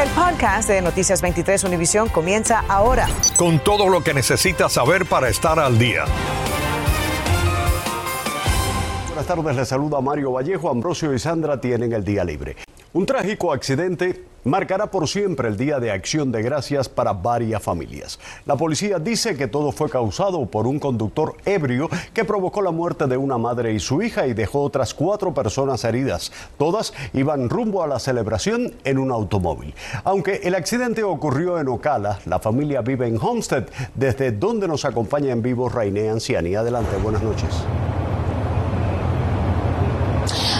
El podcast de Noticias 23 Univisión comienza ahora. Con todo lo que necesitas saber para estar al día. Buenas tardes, les saluda Mario Vallejo. Ambrosio y Sandra tienen el día libre. Un trágico accidente marcará por siempre el Día de Acción de Gracias para varias familias. La policía dice que todo fue causado por un conductor ebrio que provocó la muerte de una madre y su hija y dejó otras cuatro personas heridas. Todas iban rumbo a la celebración en un automóvil. Aunque el accidente ocurrió en Ocala, la familia vive en Homestead, desde donde nos acompaña en vivo Rainé Anciani. Adelante, buenas noches.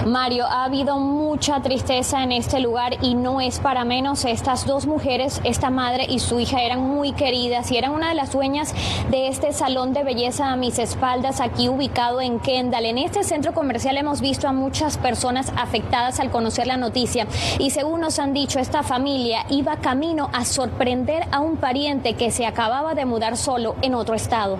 Mario, ha habido mucha tristeza en este lugar y no es para menos. Estas dos mujeres, esta madre y su hija, eran muy queridas y eran una de las dueñas de este salón de belleza a mis espaldas, aquí ubicado en Kendall. En este centro comercial hemos visto a muchas personas afectadas al conocer la noticia y según nos han dicho, esta familia iba camino a sorprender a un pariente que se acababa de mudar solo en otro estado.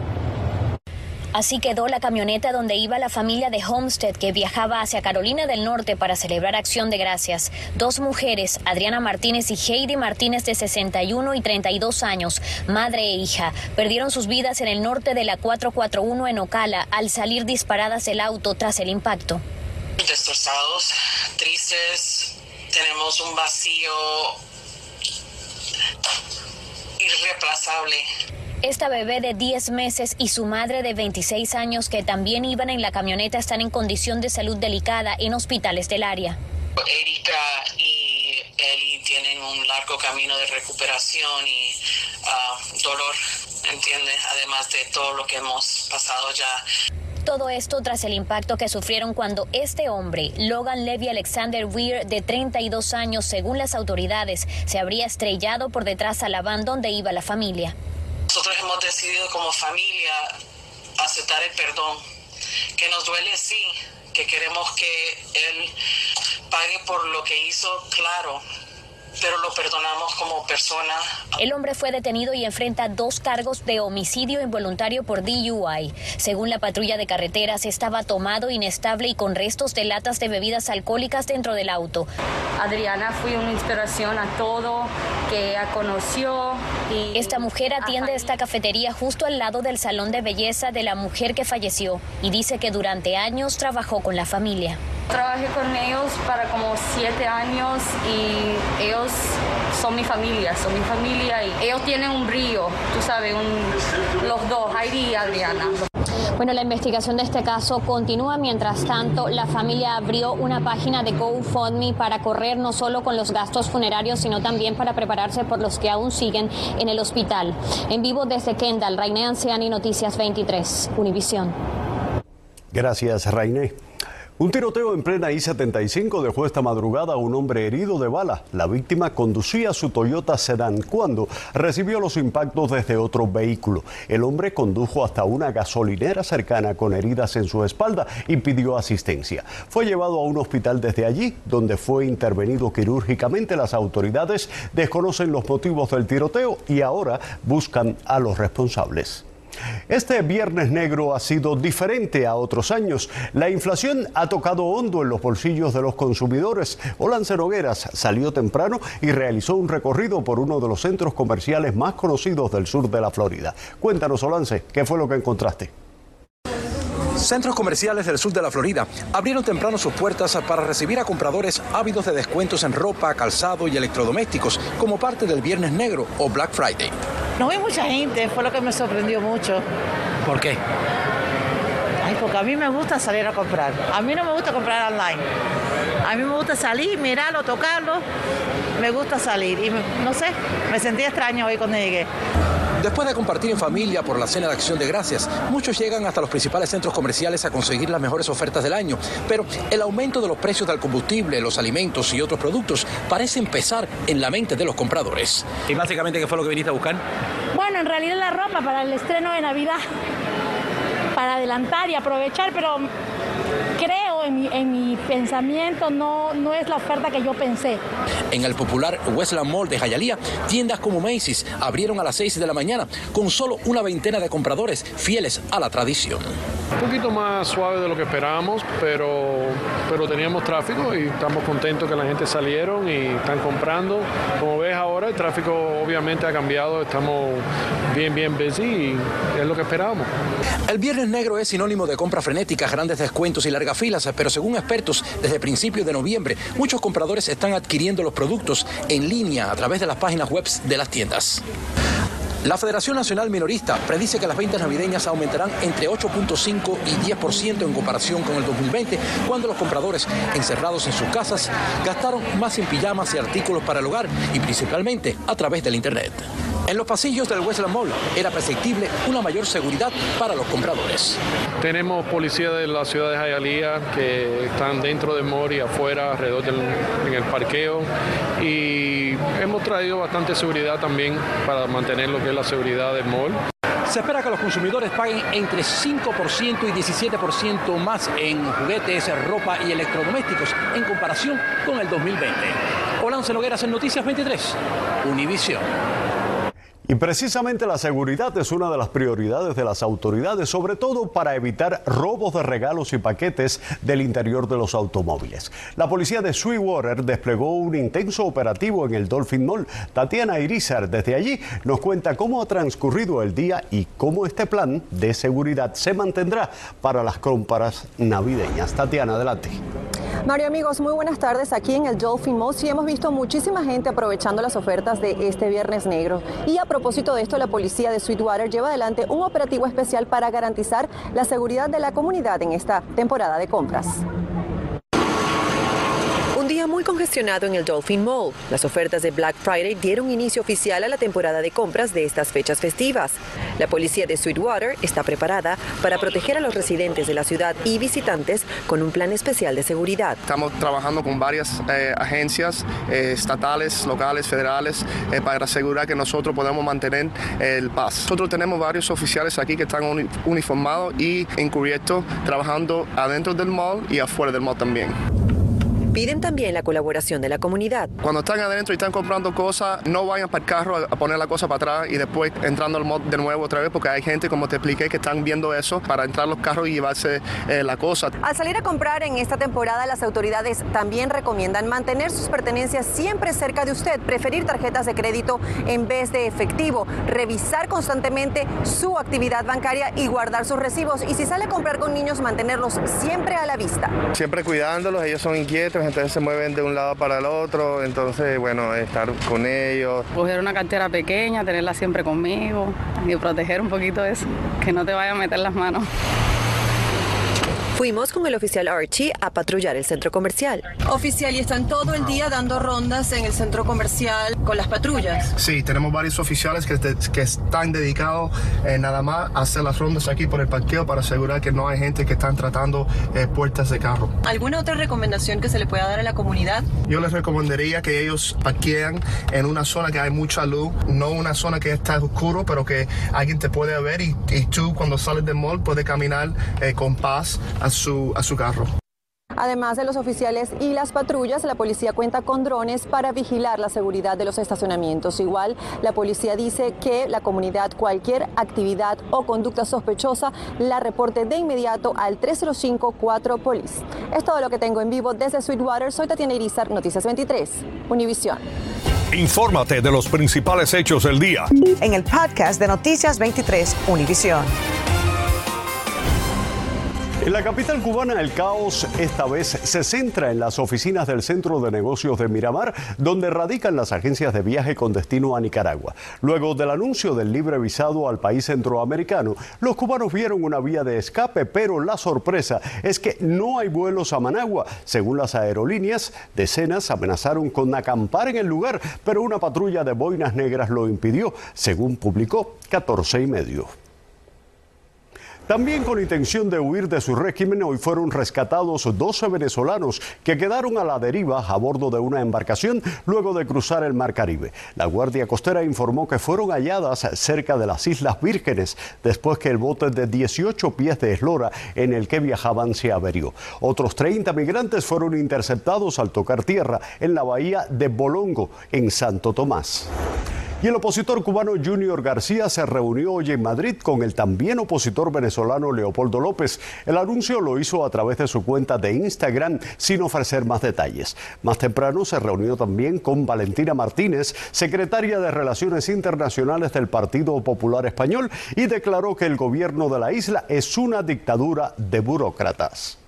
Así quedó la camioneta donde iba la familia de Homestead que viajaba hacia Carolina del Norte para celebrar Acción de Gracias. Dos mujeres, Adriana Martínez y Heidi Martínez de 61 y 32 años, madre e hija, perdieron sus vidas en el norte de la 441 en Ocala al salir disparadas del auto tras el impacto. Destrozados, tristes, tenemos un vacío irreplazable. Esta bebé de 10 meses y su madre de 26 años que también iban en la camioneta están en condición de salud delicada en hospitales del área. Erika y Eli tienen un largo camino de recuperación y ah, dolor, ¿entiendes? Además de todo lo que hemos pasado ya. Todo esto tras el impacto que sufrieron cuando este hombre, Logan Levy Alexander Weir, de 32 años, según las autoridades, se habría estrellado por detrás a la van donde iba la familia. Nosotros hemos decidido como familia aceptar el perdón, que nos duele sí, que queremos que él pague por lo que hizo, claro, pero lo perdonamos como persona. El hombre fue detenido y enfrenta dos cargos de homicidio involuntario por DUI. Según la patrulla de carreteras, estaba tomado, inestable y con restos de latas de bebidas alcohólicas dentro del auto. Adriana fue una inspiración a todo que ella conoció. Y esta mujer atiende esta cafetería justo al lado del salón de belleza de la mujer que falleció y dice que durante años trabajó con la familia. Trabajé con ellos para como siete años y ellos son mi familia, son mi familia y ellos tienen un río, tú sabes, los dos, Heidi y Adriana. Bueno, la investigación de este caso continúa. Mientras tanto, la familia abrió una página de GoFundMe para correr no solo con los gastos funerarios, sino también para prepararse por los que aún siguen en el hospital. En vivo desde Kendall, Rainé Anciani, Noticias 23, Univisión. Gracias, Rainé. Un tiroteo en plena I-75 dejó esta madrugada a un hombre herido de bala. La víctima conducía su Toyota Sedan cuando recibió los impactos desde otro vehículo. El hombre condujo hasta una gasolinera cercana con heridas en su espalda y pidió asistencia. Fue llevado a un hospital desde allí, donde fue intervenido quirúrgicamente. Las autoridades desconocen los motivos del tiroteo y ahora buscan a los responsables. Este Viernes Negro ha sido diferente a otros años. La inflación ha tocado hondo en los bolsillos de los consumidores. Olance Nogueras salió temprano y realizó un recorrido por uno de los centros comerciales más conocidos del sur de la Florida. Cuéntanos, Olance, ¿qué fue lo que encontraste? Centros comerciales del sur de la Florida abrieron temprano sus puertas para recibir a compradores ávidos de descuentos en ropa, calzado y electrodomésticos como parte del Viernes Negro o Black Friday. No vi mucha gente, fue lo que me sorprendió mucho. ¿Por qué? Ay, porque a mí me gusta salir a comprar. A mí no me gusta comprar online. A mí me gusta salir, mirarlo, tocarlo. Me gusta salir. Y no sé, me sentí extraño hoy cuando llegué. Después de compartir en familia por la cena de acción de gracias, muchos llegan hasta los principales centros comerciales a conseguir las mejores ofertas del año, pero el aumento de los precios del combustible, los alimentos y otros productos parece empezar en la mente de los compradores. ¿Y básicamente qué fue lo que viniste a buscar? En realidad la ropa para el estreno de Navidad, para adelantar y aprovechar, pero creo en mi, en mi, pensamiento, no, no es la oferta que yo pensé. En el popular Westland Mall de Hialeah, tiendas como Macy's abrieron a las 6 de la mañana con solo una veintena de compradores fieles a la tradición. Un poquito más suave de lo que esperábamos, pero, pero teníamos tráfico y estamos contentos que la gente salieron y están comprando. Como ves ahora, el tráfico obviamente ha cambiado, estamos bien, bien busy y es lo que esperábamos. El Viernes Negro es sinónimo de compras frenéticas, grandes descuentos y largas filas, pero según expertos, desde principios de noviembre, muchos compradores están adquiriendo los productos en línea a través de las páginas web de las tiendas. La Federación Nacional Minorista predice que las ventas navideñas aumentarán entre 8.5 y 10% en comparación con el 2020, cuando los compradores encerrados en sus casas gastaron más en pijamas y artículos para el hogar y principalmente a través del Internet. En los pasillos del Westland Mall era perceptible una mayor seguridad para los compradores. Tenemos policía de la ciudad de Hialeah que están dentro del mall afuera, alrededor del en el parqueo. Y hemos traído bastante seguridad también para mantener lo que es la seguridad del mall. Se espera que los consumidores paguen entre 5% y 17% más en juguetes, ropa y electrodomésticos en comparación con el 2020. Olance Nogueras en Noticias 23, Univisión. Y precisamente la seguridad es una de las prioridades de las autoridades, sobre todo para evitar robos de regalos y paquetes del interior de los automóviles. La policía de Sweetwater desplegó un intenso operativo en el Dolphin Mall. Tatiana Irizar desde allí nos cuenta cómo ha transcurrido el día y cómo este plan de seguridad se mantendrá para las compras navideñas. Tatiana, adelante. Mario amigos, muy buenas tardes aquí en el Dolphin Mall. Sí hemos visto muchísima gente aprovechando las ofertas de este Viernes Negro. Y a propósito de esto, la policía de Sweetwater lleva adelante un operativo especial para garantizar la seguridad de la comunidad en esta temporada de compras. Congestionado en el Dolphin Mall. Las ofertas de Black Friday dieron inicio oficial a la temporada de compras de estas fechas festivas. La policía de Sweetwater está preparada para proteger a los residentes de la ciudad y visitantes con un plan especial de seguridad. Estamos trabajando con varias eh, agencias eh, estatales, locales, federales, eh, para asegurar que nosotros podemos mantener el paz. Nosotros tenemos varios oficiales aquí que están uni- uniformados y encubiertos, trabajando adentro del mall y afuera del mall también. Piden también la colaboración de la comunidad. Cuando están adentro y están comprando cosas, no vayan para el carro a poner la cosa para atrás y después entrando al mall de nuevo otra vez, porque hay gente, como te expliqué, que están viendo eso para entrar a los carros y llevarse eh, la cosa. Al salir a comprar en esta temporada, las autoridades también recomiendan mantener sus pertenencias siempre cerca de usted, preferir tarjetas de crédito en vez de efectivo, revisar constantemente su actividad bancaria y guardar sus recibos. Y si sale a comprar con niños, mantenerlos siempre a la vista. Siempre cuidándolos, ellos son inquietos, entonces se mueven de un lado para el otro, entonces, bueno, estar con ellos. Coger una cartera pequeña, tenerla siempre conmigo y proteger un poquito eso, que no te vaya a meter las manos. Fuimos con el oficial Archie a patrullar el centro comercial. Oficial, y están todo el día dando rondas en el centro comercial con las patrullas. Sí, tenemos varios oficiales que, te- que están dedicados eh, nada más a hacer las rondas aquí por el parqueo para asegurar que no hay gente que están tratando eh, puertas de carro. ¿Alguna otra recomendación que se le pueda dar a la comunidad? Yo les recomendaría que ellos parqueen en una zona que hay mucha luz, no una zona que está oscuro, pero que alguien te puede ver y, y tú cuando sales del mall puedes caminar eh, con paz a su, a su carro. Además de los oficiales y las patrullas, la policía cuenta con drones para vigilar la seguridad de los estacionamientos. Igual, la policía dice que la comunidad cualquier actividad o conducta sospechosa la reporte de inmediato al 305-4 Police. Es todo lo que tengo en vivo desde Sweetwater. Soy Tatiana Irizar, Noticias 23, Univisión. Infórmate de los principales hechos del día. En el podcast de Noticias 23, Univisión. En la capital cubana el caos esta vez se centra en las oficinas del Centro de Negocios de Miramar, donde radican las agencias de viaje con destino a Nicaragua. Luego del anuncio del libre visado al país centroamericano, los cubanos vieron una vía de escape, pero la sorpresa es que no hay vuelos a Managua. Según las aerolíneas, decenas amenazaron con acampar en el lugar, pero una patrulla de boinas negras lo impidió, según publicó 14 y medio. También con intención de huir de su régimen, hoy fueron rescatados 12 venezolanos que quedaron a la deriva a bordo de una embarcación luego de cruzar el Mar Caribe. La Guardia Costera informó que fueron halladas cerca de las Islas Vírgenes después que el bote de 18 pies de eslora en el que viajaban se averió. Otros 30 migrantes fueron interceptados al tocar tierra en la bahía de Bolongo, en Santo Tomás. Y el opositor cubano Junior García se reunió hoy en Madrid con el también opositor venezolano Leopoldo López. El anuncio lo hizo a través de su cuenta de Instagram sin ofrecer más detalles. Más temprano se reunió también con Valentina Martínez, secretaria de Relaciones Internacionales del Partido Popular Español, y declaró que el gobierno de la isla es una dictadura de burócratas.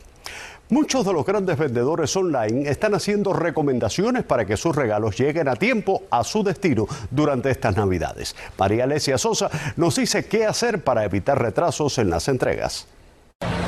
Muchos de los grandes vendedores online están haciendo recomendaciones para que sus regalos lleguen a tiempo a su destino durante estas Navidades. María Alesia Sosa nos dice qué hacer para evitar retrasos en las entregas.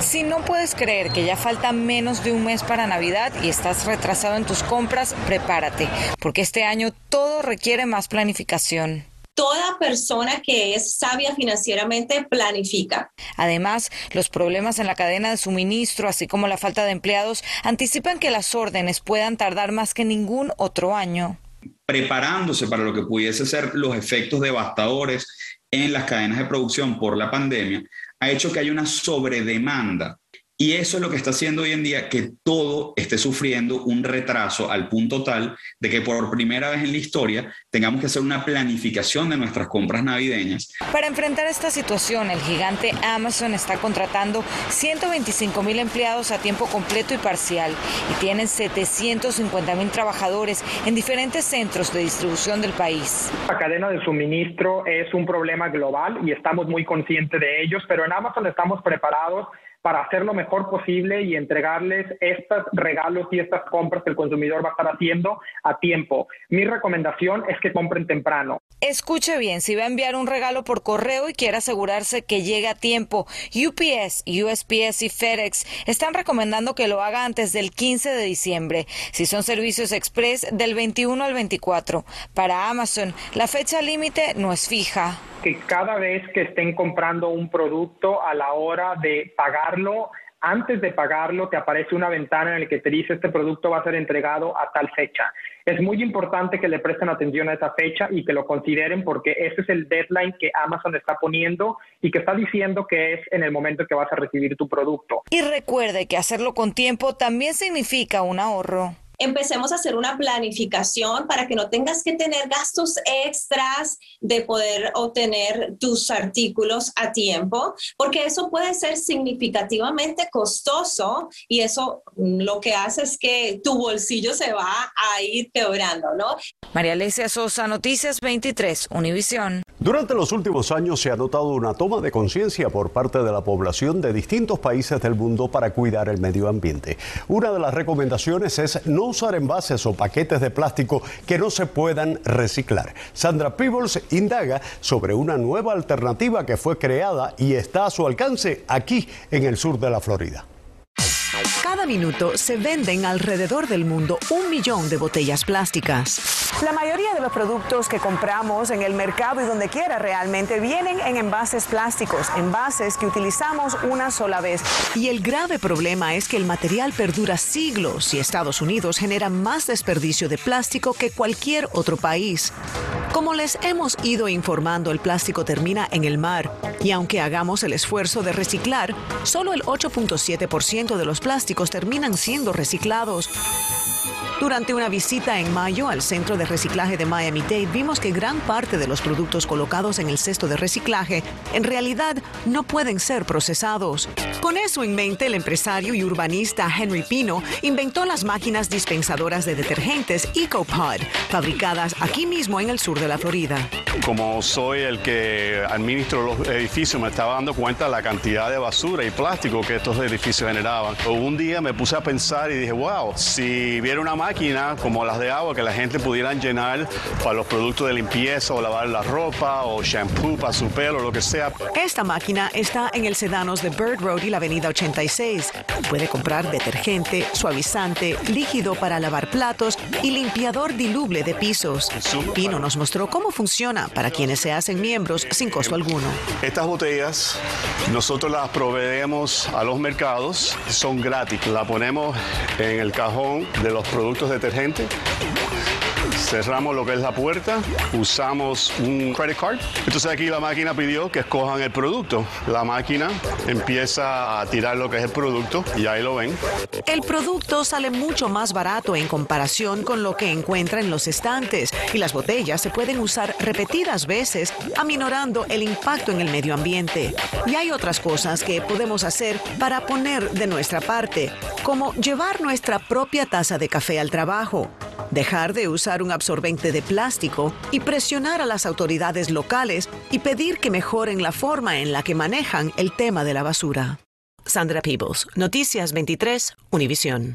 Si no puedes creer que ya falta menos de un mes para Navidad y estás retrasado en tus compras, prepárate, porque este año todo requiere más planificación. Toda persona que es sabia financieramente planifica. Además, los problemas en la cadena de suministro, así como la falta de empleados, anticipan que las órdenes puedan tardar más que ningún otro año. Preparándose para lo que pudiese ser los efectos devastadores en las cadenas de producción por la pandemia, ha hecho que haya una sobredemanda y eso es lo que está haciendo hoy en día que todo esté sufriendo un retraso al punto tal de que por primera vez en la historia tengamos que hacer una planificación de nuestras compras navideñas. Para enfrentar esta situación, el gigante Amazon está contratando 125 mil empleados a tiempo completo y parcial y tienen 750 mil trabajadores en diferentes centros de distribución del país. La cadena de suministro es un problema global y estamos muy conscientes de ellos, pero en Amazon estamos preparados para hacer lo mejor posible y entregarles estos regalos y estas compras que el consumidor va a estar haciendo a tiempo. Mi recomendación es que compren temprano. Escuche bien, si va a enviar un regalo por correo y quiere asegurarse que llegue a tiempo, UPS, USPS y FedEx están recomendando que lo haga antes del 15 de diciembre. Si son servicios express, del 21 al 24. Para Amazon, la fecha límite no es fija que cada vez que estén comprando un producto a la hora de pagarlo, antes de pagarlo te aparece una ventana en la que te dice este producto va a ser entregado a tal fecha. Es muy importante que le presten atención a esa fecha y que lo consideren porque ese es el deadline que Amazon está poniendo y que está diciendo que es en el momento que vas a recibir tu producto. Y recuerde que hacerlo con tiempo también significa un ahorro empecemos a hacer una planificación para que no tengas que tener gastos extras de poder obtener tus artículos a tiempo, porque eso puede ser significativamente costoso y eso lo que hace es que tu bolsillo se va a ir quebrando, ¿no? María Alesia Sosa, Noticias 23, Univisión. Durante los últimos años se ha notado una toma de conciencia por parte de la población de distintos países del mundo para cuidar el medio ambiente. Una de las recomendaciones es no usar envases o paquetes de plástico que no se puedan reciclar. Sandra Peebles indaga sobre una nueva alternativa que fue creada y está a su alcance aquí en el sur de la Florida. Cada minuto se venden alrededor del mundo un millón de botellas plásticas. La mayoría de los productos que compramos en el mercado y donde quiera realmente vienen en envases plásticos, envases que utilizamos una sola vez. Y el grave problema es que el material perdura siglos y Estados Unidos genera más desperdicio de plástico que cualquier otro país. Como les hemos ido informando, el plástico termina en el mar y aunque hagamos el esfuerzo de reciclar, solo el 8.7% de los plásticos terminan siendo reciclados. Durante una visita en mayo al centro de reciclaje de Miami-Dade vimos que gran parte de los productos colocados en el cesto de reciclaje en realidad no pueden ser procesados. Con eso en mente, el empresario y urbanista Henry Pino inventó las máquinas dispensadoras de detergentes EcoPod, fabricadas aquí mismo en el sur de la Florida. Como soy el que administro los edificios, me estaba dando cuenta de la cantidad de basura y plástico que estos edificios generaban. Un día me puse a pensar y dije, wow, si viera una máquina como las de agua que la gente pudieran llenar para los productos de limpieza o lavar la ropa o shampoo para su pelo, lo que sea. Esta máquina está en el Sedanos de Bird Road y la Avenida 86. Puede comprar detergente, suavizante, líquido para lavar platos y limpiador diluble de pisos. Pino nos mostró cómo funciona para quienes se hacen miembros sin costo alguno. Estas botellas nosotros las proveemos a los mercados, son gratis. La ponemos en el cajón de los productos detergentes cerramos lo que es la puerta, usamos un credit card. Entonces aquí la máquina pidió que escojan el producto. La máquina empieza a tirar lo que es el producto y ahí lo ven. El producto sale mucho más barato en comparación con lo que encuentra en los estantes y las botellas se pueden usar repetidas veces, aminorando el impacto en el medio ambiente. Y hay otras cosas que podemos hacer para poner de nuestra parte, como llevar nuestra propia taza de café al trabajo, dejar de usar un absorbente de plástico y presionar a las autoridades locales y pedir que mejoren la forma en la que manejan el tema de la basura. Sandra Peebles, Noticias 23, Univisión.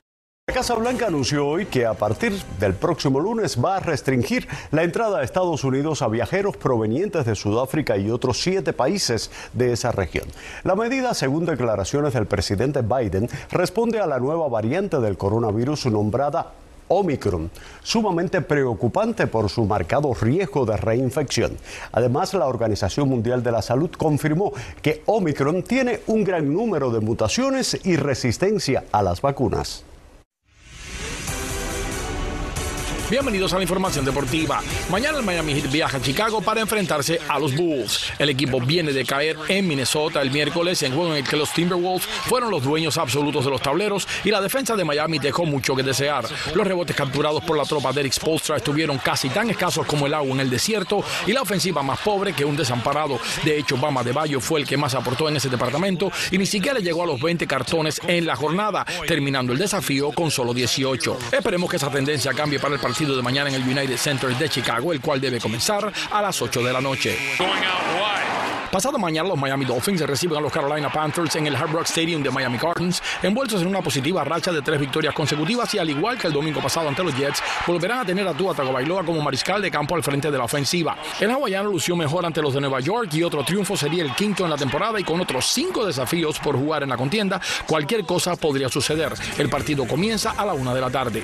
La Casa Blanca anunció hoy que a partir del próximo lunes va a restringir la entrada a Estados Unidos a viajeros provenientes de Sudáfrica y otros siete países de esa región. La medida, según declaraciones del presidente Biden, responde a la nueva variante del coronavirus nombrada Omicron, sumamente preocupante por su marcado riesgo de reinfección. Además, la Organización Mundial de la Salud confirmó que Omicron tiene un gran número de mutaciones y resistencia a las vacunas. Bienvenidos a la información deportiva. Mañana el Miami Heat viaja a Chicago para enfrentarse a los Bulls. El equipo viene de caer en Minnesota el miércoles en juego en el que los Timberwolves fueron los dueños absolutos de los tableros y la defensa de Miami dejó mucho que desear. Los rebotes capturados por la tropa de Eric Spolstra estuvieron casi tan escasos como el agua en el desierto y la ofensiva más pobre que un desamparado. De hecho, Bama de Bayo fue el que más aportó en ese departamento y ni siquiera llegó a los 20 cartones en la jornada, terminando el desafío con solo 18. Esperemos que esa tendencia cambie para el partido de mañana en el United Center de Chicago, el cual debe comenzar a las 8 de la noche. Pasado mañana, los Miami Dolphins reciben a los Carolina Panthers en el Hard Rock Stadium de Miami Gardens, envueltos en una positiva racha de tres victorias consecutivas y al igual que el domingo pasado ante los Jets, volverán a tener a Tua Tagovailoa como mariscal de campo al frente de la ofensiva. El hawaiano lució mejor ante los de Nueva York y otro triunfo sería el quinto en la temporada y con otros cinco desafíos por jugar en la contienda, cualquier cosa podría suceder. El partido comienza a la una de la tarde.